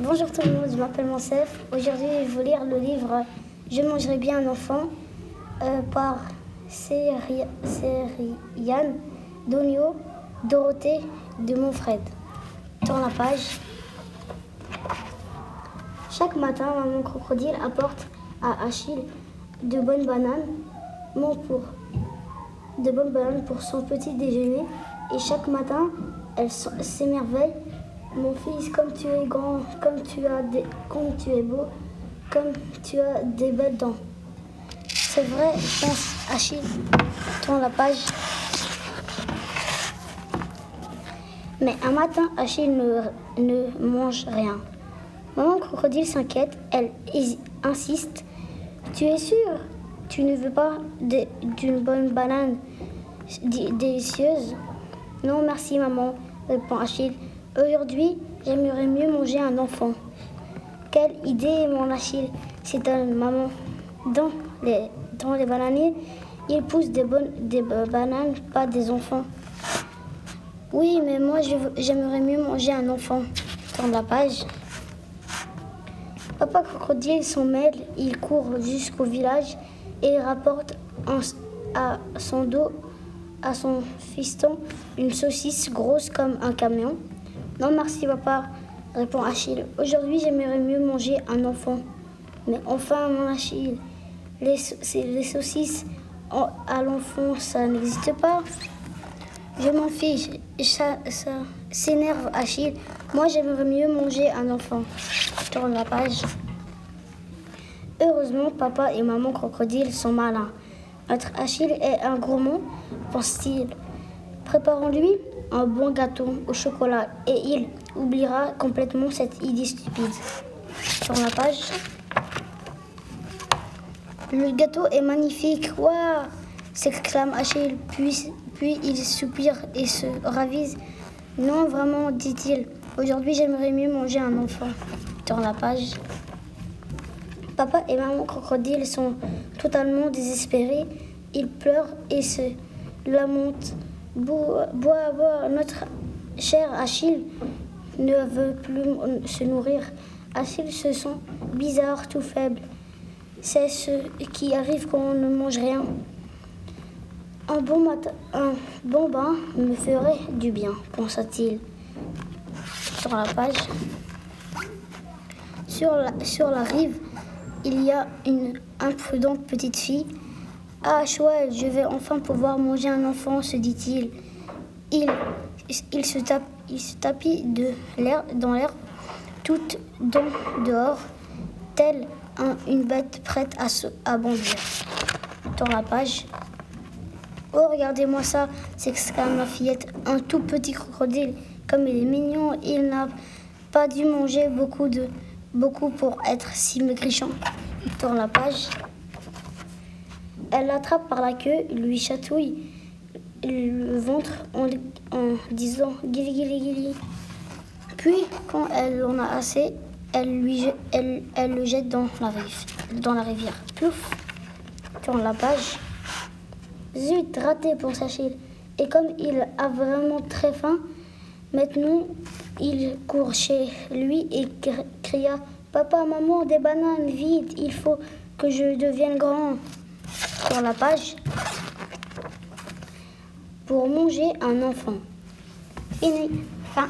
Bonjour tout le monde, je m'appelle Monsef. Aujourd'hui, je vais vous lire le livre Je mangerai bien un enfant euh, par Cériane Donio Dorothée de Montfred. Tourne la page. Chaque matin, maman crocodile apporte à Achille de bonnes bananes, mon pour, de bonnes bananes pour son petit déjeuner. Et chaque matin, elle s'émerveille mon fils, comme tu es grand, comme tu, as des, comme tu es beau, comme tu as des belles dents. C'est vrai, pense Achille. Tourne la page. Mais un matin, Achille ne, ne mange rien. Maman crocodile s'inquiète, elle insiste. Tu es sûr? Tu ne veux pas d'une bonne banane délicieuse? Non, merci maman, répond Achille. Aujourd'hui, j'aimerais mieux manger un enfant. Quelle idée, mon Achille C'est un maman. Dans les, dans les bananiers, il pousse des, bonnes, des bananes, pas des enfants. Oui, mais moi, j'aimerais mieux manger un enfant. Dans la page. Papa Crocodile s'en mêle, il court jusqu'au village et rapporte à son dos, à son fiston, une saucisse grosse comme un camion. Non, merci, papa, répond Achille. Aujourd'hui, j'aimerais mieux manger un enfant. Mais enfin, mon Achille, les, saucisses à l'enfant, ça n'existe pas. Je m'en fiche, ça, ça s'énerve Achille. Moi, j'aimerais mieux manger un enfant. Je tourne la page. Heureusement, papa et maman crocodile sont malins. Notre Achille est un gourmand, pense-t-il. Préparons-lui un bon gâteau au chocolat et il oubliera complètement cette idée stupide. Sur la page. Le gâteau est magnifique, waouh s'exclame Achille, puis, puis il soupire et se ravise. Non, vraiment, dit-il, aujourd'hui j'aimerais mieux manger un enfant. Sur la page. Papa et maman crocodile sont totalement désespérés. Ils pleurent et se lamentent. Bois, bois, notre cher Achille ne veut plus se nourrir. Achille se sent bizarre, tout faible. C'est ce qui arrive quand on ne mange rien. Un bon, matin, un bon bain me ferait du bien, pensa-t-il. Sur la page. Sur la, sur la rive, il y a une imprudente petite fille ah, chouette, je vais enfin pouvoir manger un enfant, se dit-il. Il, se tapit de l'air, dans l'air, toute dans dehors, telle une bête prête à, se, à bondir. Dans la page. Oh, regardez-moi ça, s'exclame la fillette. Un tout petit crocodile. Comme il est mignon, il n'a pas dû manger beaucoup, de, beaucoup pour être si maigrichon. Tourne la page. Elle l'attrape par la queue, lui chatouille le ventre en, disant Gili Gili Gili. Puis, quand elle en a assez, elle, lui, elle, elle le jette dans la, rive, dans la rivière. Plouf Tourne la page. Zut, raté pour Achille. Et comme il a vraiment très faim, maintenant il court chez lui et cria Papa, maman, des bananes, vite, il faut que je devienne grand sur la page pour manger un enfant. Fini. Fin.